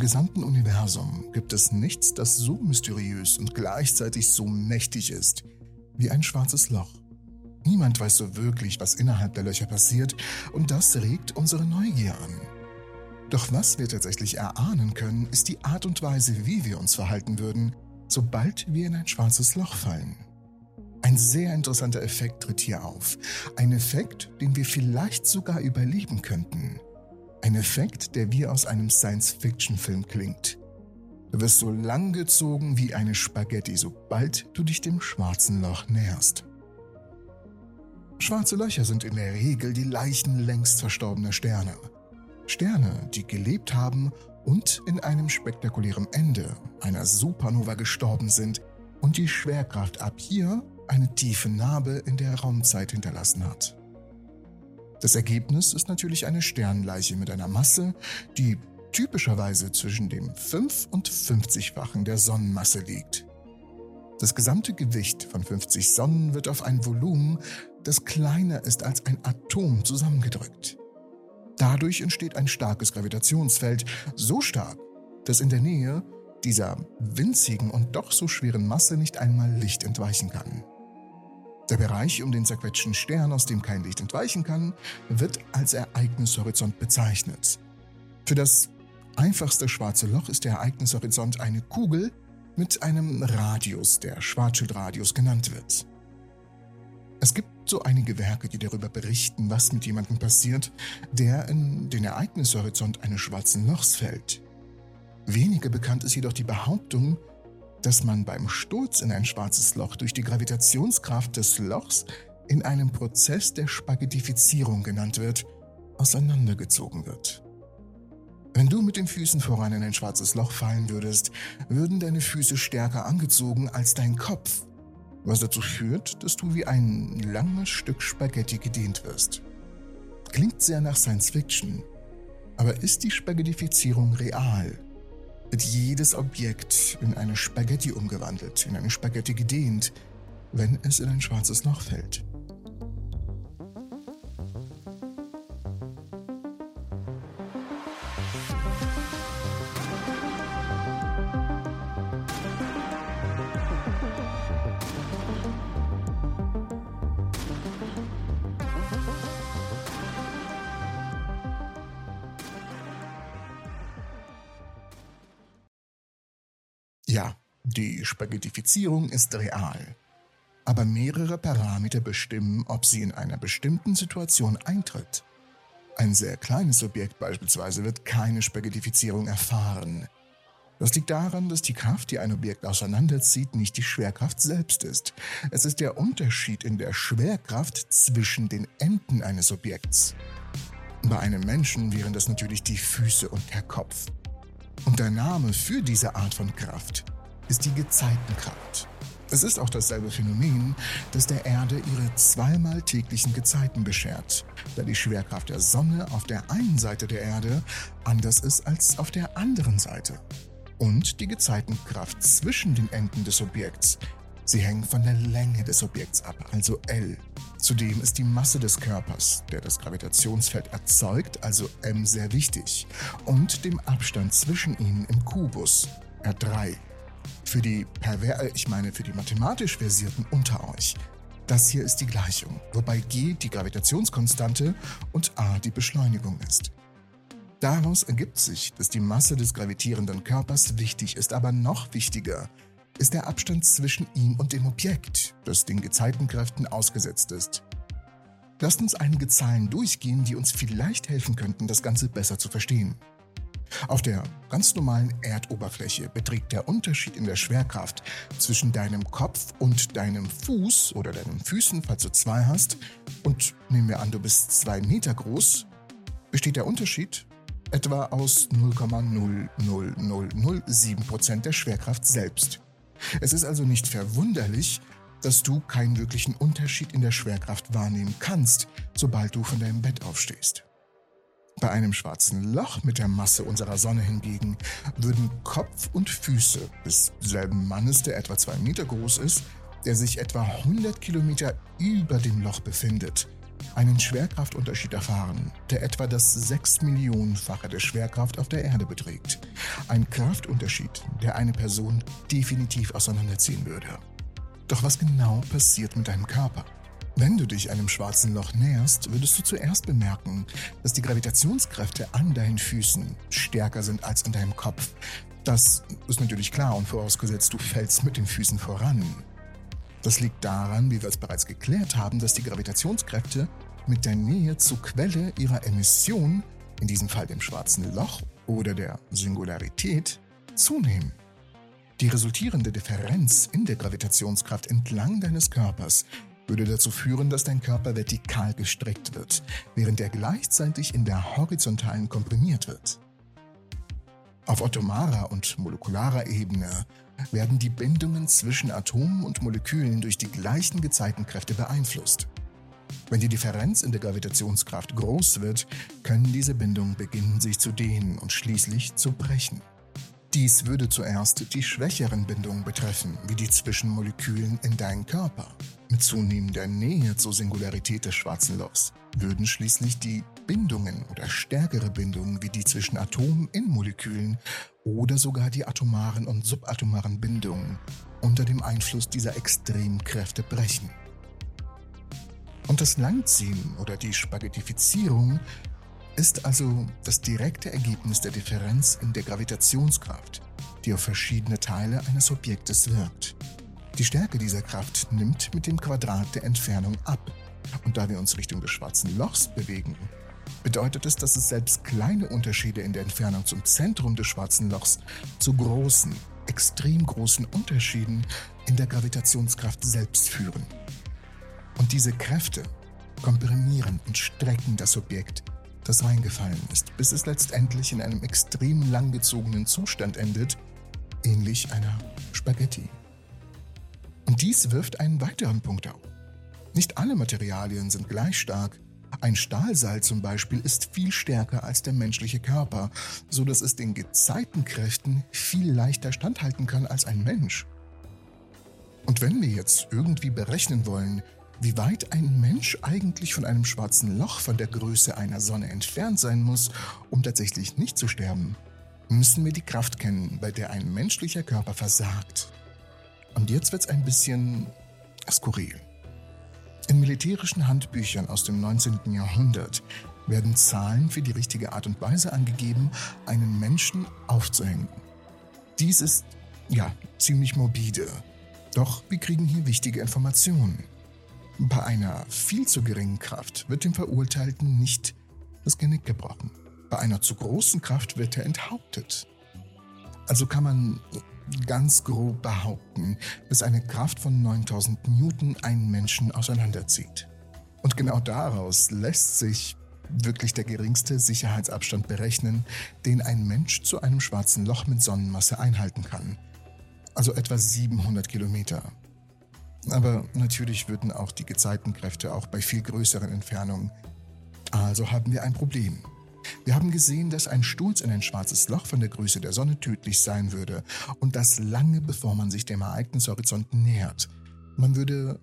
gesamten Universum gibt es nichts, das so mysteriös und gleichzeitig so mächtig ist wie ein schwarzes Loch. Niemand weiß so wirklich, was innerhalb der Löcher passiert, und das regt unsere Neugier an. Doch was wir tatsächlich erahnen können, ist die Art und Weise, wie wir uns verhalten würden, sobald wir in ein schwarzes Loch fallen. Ein sehr interessanter Effekt tritt hier auf. Ein Effekt, den wir vielleicht sogar überleben könnten. Ein Effekt, der wie aus einem Science-Fiction-Film klingt. Du wirst so lang gezogen wie eine Spaghetti, sobald du dich dem schwarzen Loch näherst. Schwarze Löcher sind in der Regel die Leichen längst verstorbener Sterne. Sterne, die gelebt haben und in einem spektakulären Ende einer Supernova gestorben sind und die Schwerkraft ab hier eine tiefe Narbe in der Raumzeit hinterlassen hat. Das Ergebnis ist natürlich eine Sternleiche mit einer Masse, die typischerweise zwischen dem 5 und 50-fachen der Sonnenmasse liegt. Das gesamte Gewicht von 50 Sonnen wird auf ein Volumen, das kleiner ist als ein Atom, zusammengedrückt. Dadurch entsteht ein starkes Gravitationsfeld, so stark, dass in der Nähe dieser winzigen und doch so schweren Masse nicht einmal Licht entweichen kann. Der Bereich um den zerquetschten Stern, aus dem kein Licht entweichen kann, wird als Ereignishorizont bezeichnet. Für das einfachste schwarze Loch ist der Ereignishorizont eine Kugel mit einem Radius, der Schwarzschildradius genannt wird. Es gibt so einige Werke, die darüber berichten, was mit jemandem passiert, der in den Ereignishorizont eines schwarzen Lochs fällt. Weniger bekannt ist jedoch die Behauptung, dass man beim Sturz in ein schwarzes Loch durch die Gravitationskraft des Lochs in einem Prozess der Spaghettifizierung genannt wird, auseinandergezogen wird. Wenn du mit den Füßen voran in ein schwarzes Loch fallen würdest, würden deine Füße stärker angezogen als dein Kopf, was dazu führt, dass du wie ein langes Stück Spaghetti gedehnt wirst. Klingt sehr nach Science Fiction, aber ist die Spaghettifizierung real? Wird jedes Objekt in eine Spaghetti umgewandelt, in eine Spaghetti gedehnt, wenn es in ein schwarzes Loch fällt. Spaghettifizierung ist real. Aber mehrere Parameter bestimmen, ob sie in einer bestimmten Situation eintritt. Ein sehr kleines Objekt beispielsweise wird keine Spaghettifizierung erfahren. Das liegt daran, dass die Kraft, die ein Objekt auseinanderzieht, nicht die Schwerkraft selbst ist. Es ist der Unterschied in der Schwerkraft zwischen den Enden eines Objekts. Bei einem Menschen wären das natürlich die Füße und der Kopf. Und der Name für diese Art von Kraft ist die Gezeitenkraft. Es ist auch dasselbe Phänomen, das der Erde ihre zweimal täglichen Gezeiten beschert, da die Schwerkraft der Sonne auf der einen Seite der Erde anders ist als auf der anderen Seite. Und die Gezeitenkraft zwischen den Enden des Objekts. Sie hängen von der Länge des Objekts ab, also L. Zudem ist die Masse des Körpers, der das Gravitationsfeld erzeugt, also m sehr wichtig, und dem Abstand zwischen ihnen im Kubus, R3. Für die perver äh, ich meine für die mathematisch versierten unter euch. Das hier ist die Gleichung, wobei g die Gravitationskonstante und a die Beschleunigung ist. Daraus ergibt sich, dass die Masse des gravitierenden Körpers wichtig ist, aber noch wichtiger ist der Abstand zwischen ihm und dem Objekt, das den Gezeitenkräften ausgesetzt ist. Lasst uns einige Zahlen durchgehen, die uns vielleicht helfen könnten, das Ganze besser zu verstehen. Auf der ganz normalen Erdoberfläche beträgt der Unterschied in der Schwerkraft zwischen deinem Kopf und deinem Fuß oder deinen Füßen, falls du zwei hast, und nehmen wir an, du bist zwei Meter groß, besteht der Unterschied etwa aus 0,00007% der Schwerkraft selbst. Es ist also nicht verwunderlich, dass du keinen wirklichen Unterschied in der Schwerkraft wahrnehmen kannst, sobald du von deinem Bett aufstehst. Bei einem schwarzen Loch mit der Masse unserer Sonne hingegen würden Kopf und Füße des selben Mannes, der etwa zwei Meter groß ist, der sich etwa 100 Kilometer über dem Loch befindet, einen Schwerkraftunterschied erfahren, der etwa das 6 Millionenfache der Schwerkraft auf der Erde beträgt. Ein Kraftunterschied, der eine Person definitiv auseinanderziehen würde. Doch was genau passiert mit deinem Körper? Wenn du dich einem schwarzen Loch näherst, würdest du zuerst bemerken, dass die Gravitationskräfte an deinen Füßen stärker sind als in deinem Kopf. Das ist natürlich klar und vorausgesetzt, du fällst mit den Füßen voran. Das liegt daran, wie wir es bereits geklärt haben, dass die Gravitationskräfte mit der Nähe zur Quelle ihrer Emission, in diesem Fall dem schwarzen Loch oder der Singularität, zunehmen. Die resultierende Differenz in der Gravitationskraft entlang deines Körpers würde dazu führen, dass dein Körper vertikal gestreckt wird, während er gleichzeitig in der horizontalen komprimiert wird. Auf atomarer und molekularer Ebene werden die Bindungen zwischen Atomen und Molekülen durch die gleichen Gezeitenkräfte beeinflusst. Wenn die Differenz in der Gravitationskraft groß wird, können diese Bindungen beginnen sich zu dehnen und schließlich zu brechen. Dies würde zuerst die schwächeren Bindungen betreffen, wie die zwischen Molekülen in deinem Körper. Mit zunehmender Nähe zur Singularität des schwarzen Lochs würden schließlich die Bindungen oder stärkere Bindungen wie die zwischen Atomen in Molekülen oder sogar die atomaren und subatomaren Bindungen unter dem Einfluss dieser Extremkräfte brechen. Und das Langziehen oder die Spaghettifizierung ist also das direkte Ergebnis der Differenz in der Gravitationskraft, die auf verschiedene Teile eines Objektes wirkt. Die Stärke dieser Kraft nimmt mit dem Quadrat der Entfernung ab. Und da wir uns Richtung des schwarzen Lochs bewegen, bedeutet es, dass es selbst kleine Unterschiede in der Entfernung zum Zentrum des schwarzen Lochs zu großen, extrem großen Unterschieden in der Gravitationskraft selbst führen. Und diese Kräfte komprimieren und strecken das Objekt, das reingefallen ist, bis es letztendlich in einem extrem langgezogenen Zustand endet, ähnlich einer Spaghetti. Dies wirft einen weiteren Punkt auf. Nicht alle Materialien sind gleich stark. Ein Stahlseil zum Beispiel ist viel stärker als der menschliche Körper, so dass es den Gezeitenkräften viel leichter standhalten kann als ein Mensch. Und wenn wir jetzt irgendwie berechnen wollen, wie weit ein Mensch eigentlich von einem schwarzen Loch von der Größe einer Sonne entfernt sein muss, um tatsächlich nicht zu sterben, müssen wir die Kraft kennen, bei der ein menschlicher Körper versagt. Und jetzt wird es ein bisschen skurril. In militärischen Handbüchern aus dem 19. Jahrhundert werden Zahlen für die richtige Art und Weise angegeben, einen Menschen aufzuhängen. Dies ist, ja, ziemlich morbide. Doch wir kriegen hier wichtige Informationen. Bei einer viel zu geringen Kraft wird dem Verurteilten nicht das Genick gebrochen. Bei einer zu großen Kraft wird er enthauptet. Also kann man ganz grob behaupten, dass eine Kraft von 9000 Newton einen Menschen auseinanderzieht. Und genau daraus lässt sich wirklich der geringste Sicherheitsabstand berechnen, den ein Mensch zu einem schwarzen Loch mit Sonnenmasse einhalten kann. Also etwa 700 Kilometer. Aber natürlich würden auch die Gezeitenkräfte auch bei viel größeren Entfernungen. Also haben wir ein Problem. Wir haben gesehen, dass ein Sturz in ein schwarzes Loch von der Größe der Sonne tödlich sein würde und das lange bevor man sich dem Ereignishorizont nähert. Man würde,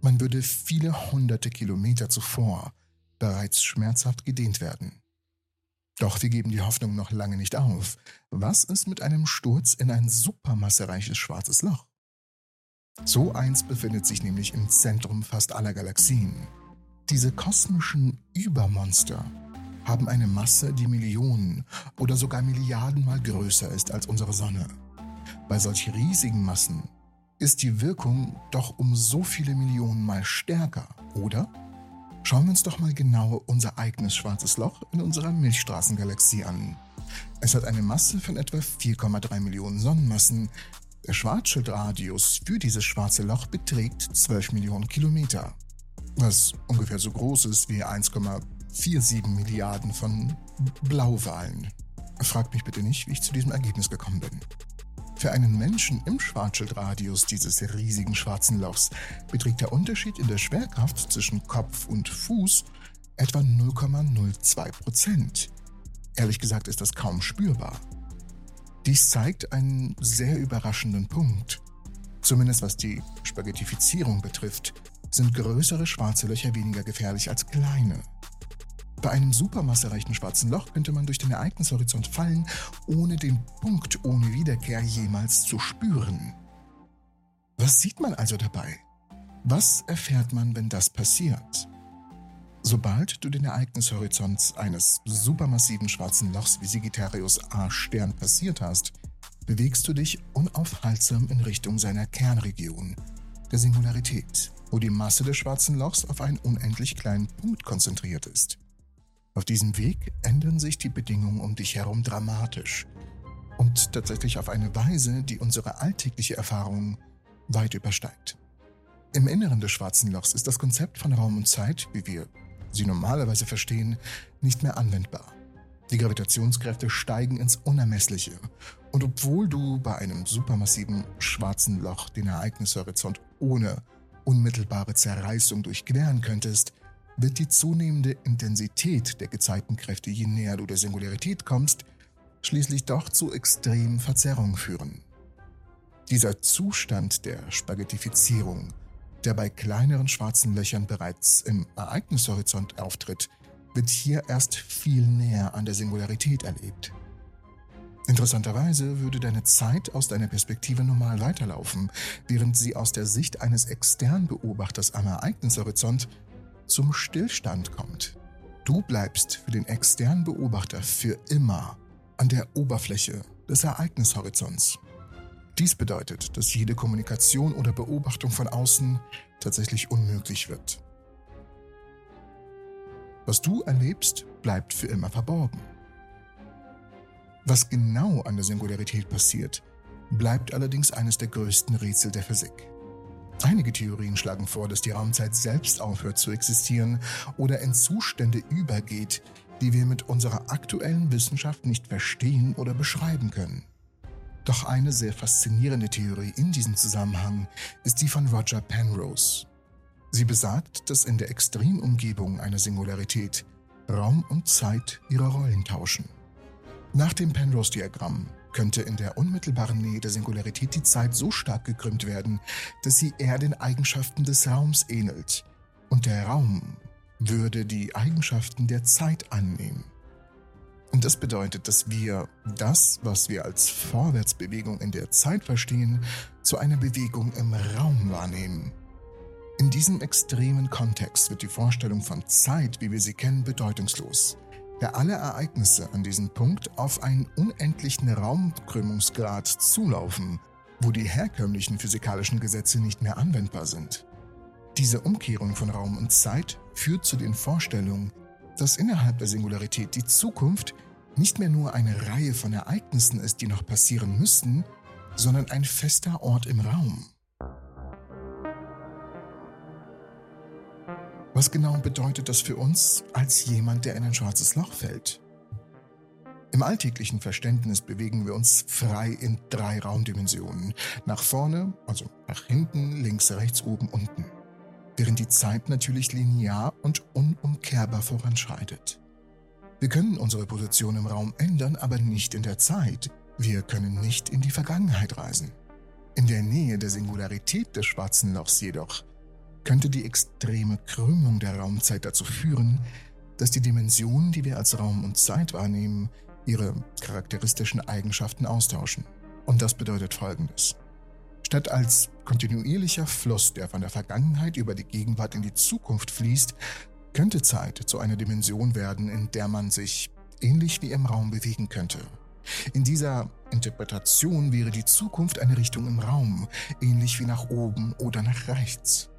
man würde viele hunderte Kilometer zuvor bereits schmerzhaft gedehnt werden. Doch wir geben die Hoffnung noch lange nicht auf. Was ist mit einem Sturz in ein supermassereiches schwarzes Loch? So eins befindet sich nämlich im Zentrum fast aller Galaxien. Diese kosmischen Übermonster haben eine Masse, die Millionen oder sogar Milliardenmal größer ist als unsere Sonne. Bei solch riesigen Massen ist die Wirkung doch um so viele Millionen Mal stärker, oder? Schauen wir uns doch mal genau unser eigenes schwarzes Loch in unserer Milchstraßengalaxie an. Es hat eine Masse von etwa 4,3 Millionen Sonnenmassen. Der Schwarzschildradius für dieses schwarze Loch beträgt 12 Millionen Kilometer, was ungefähr so groß ist wie 1,5 4,7 Milliarden von Blauwalen. Fragt mich bitte nicht, wie ich zu diesem Ergebnis gekommen bin. Für einen Menschen im Schwarzschildradius dieses riesigen schwarzen Lochs beträgt der Unterschied in der Schwerkraft zwischen Kopf und Fuß etwa 0,02 Prozent. Ehrlich gesagt ist das kaum spürbar. Dies zeigt einen sehr überraschenden Punkt. Zumindest was die Spaghettifizierung betrifft, sind größere schwarze Löcher weniger gefährlich als kleine. Bei einem supermassereichen schwarzen Loch könnte man durch den Ereignishorizont fallen, ohne den Punkt ohne Wiederkehr jemals zu spüren. Was sieht man also dabei? Was erfährt man, wenn das passiert? Sobald du den Ereignishorizont eines supermassiven schwarzen Lochs wie Sagittarius A Stern passiert hast, bewegst du dich unaufhaltsam in Richtung seiner Kernregion, der Singularität, wo die Masse des schwarzen Lochs auf einen unendlich kleinen Punkt konzentriert ist. Auf diesem Weg ändern sich die Bedingungen um dich herum dramatisch und tatsächlich auf eine Weise, die unsere alltägliche Erfahrung weit übersteigt. Im Inneren des schwarzen Lochs ist das Konzept von Raum und Zeit, wie wir sie normalerweise verstehen, nicht mehr anwendbar. Die Gravitationskräfte steigen ins Unermessliche. Und obwohl du bei einem supermassiven schwarzen Loch den Ereignishorizont ohne unmittelbare Zerreißung durchqueren könntest, wird die zunehmende Intensität der Gezeitenkräfte, je näher du der Singularität kommst, schließlich doch zu extremen Verzerrungen führen. Dieser Zustand der Spaghettifizierung der bei kleineren schwarzen Löchern bereits im Ereignishorizont auftritt, wird hier erst viel näher an der Singularität erlebt. Interessanterweise würde deine Zeit aus deiner Perspektive normal weiterlaufen, während sie aus der Sicht eines externen Beobachters am Ereignishorizont zum Stillstand kommt. Du bleibst für den externen Beobachter für immer an der Oberfläche des Ereignishorizonts. Dies bedeutet, dass jede Kommunikation oder Beobachtung von außen tatsächlich unmöglich wird. Was du erlebst, bleibt für immer verborgen. Was genau an der Singularität passiert, bleibt allerdings eines der größten Rätsel der Physik. Einige Theorien schlagen vor, dass die Raumzeit selbst aufhört zu existieren oder in Zustände übergeht, die wir mit unserer aktuellen Wissenschaft nicht verstehen oder beschreiben können. Doch eine sehr faszinierende Theorie in diesem Zusammenhang ist die von Roger Penrose. Sie besagt, dass in der Extremumgebung einer Singularität Raum und Zeit ihre Rollen tauschen. Nach dem Penrose-Diagramm könnte in der unmittelbaren Nähe der Singularität die Zeit so stark gekrümmt werden, dass sie eher den Eigenschaften des Raums ähnelt, und der Raum würde die Eigenschaften der Zeit annehmen. Und das bedeutet, dass wir das, was wir als Vorwärtsbewegung in der Zeit verstehen, zu einer Bewegung im Raum wahrnehmen. In diesem extremen Kontext wird die Vorstellung von Zeit, wie wir sie kennen, bedeutungslos, da alle Ereignisse an diesem Punkt auf einen unendlichen Raumkrümmungsgrad zulaufen, wo die herkömmlichen physikalischen Gesetze nicht mehr anwendbar sind. Diese Umkehrung von Raum und Zeit führt zu den Vorstellungen, dass innerhalb der Singularität die Zukunft nicht mehr nur eine Reihe von Ereignissen ist, die noch passieren müssten, sondern ein fester Ort im Raum. Was genau bedeutet das für uns als jemand, der in ein schwarzes Loch fällt? Im alltäglichen Verständnis bewegen wir uns frei in drei Raumdimensionen. Nach vorne, also nach hinten, links, rechts, oben, unten während die Zeit natürlich linear und unumkehrbar voranschreitet. Wir können unsere Position im Raum ändern, aber nicht in der Zeit. Wir können nicht in die Vergangenheit reisen. In der Nähe der Singularität des schwarzen Lochs jedoch könnte die extreme Krümmung der Raumzeit dazu führen, dass die Dimensionen, die wir als Raum und Zeit wahrnehmen, ihre charakteristischen Eigenschaften austauschen. Und das bedeutet Folgendes. Statt als kontinuierlicher Fluss, der von der Vergangenheit über die Gegenwart in die Zukunft fließt, könnte Zeit zu einer Dimension werden, in der man sich ähnlich wie im Raum bewegen könnte. In dieser Interpretation wäre die Zukunft eine Richtung im Raum, ähnlich wie nach oben oder nach rechts.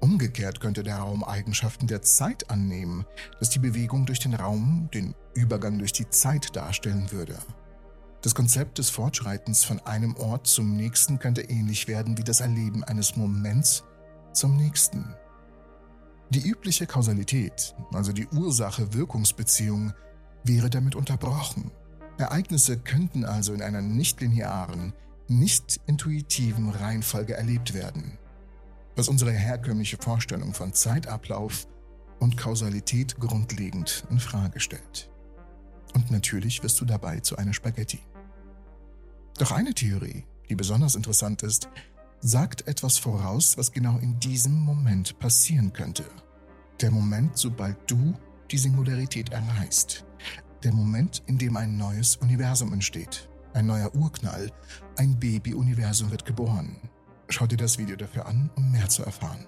Umgekehrt könnte der Raum Eigenschaften der Zeit annehmen, dass die Bewegung durch den Raum den Übergang durch die Zeit darstellen würde. Das Konzept des Fortschreitens von einem Ort zum nächsten könnte ähnlich werden wie das Erleben eines Moments zum nächsten. Die übliche Kausalität, also die Ursache-Wirkungsbeziehung, wäre damit unterbrochen. Ereignisse könnten also in einer nicht-linearen, nicht intuitiven Reihenfolge erlebt werden, was unsere herkömmliche Vorstellung von Zeitablauf und Kausalität grundlegend in Frage stellt. Und natürlich wirst du dabei zu einer Spaghetti. Doch eine Theorie, die besonders interessant ist, sagt etwas voraus, was genau in diesem Moment passieren könnte. Der Moment, sobald du die Singularität erreicht. Der Moment, in dem ein neues Universum entsteht. Ein neuer Urknall. Ein Baby-Universum wird geboren. Schau dir das Video dafür an, um mehr zu erfahren.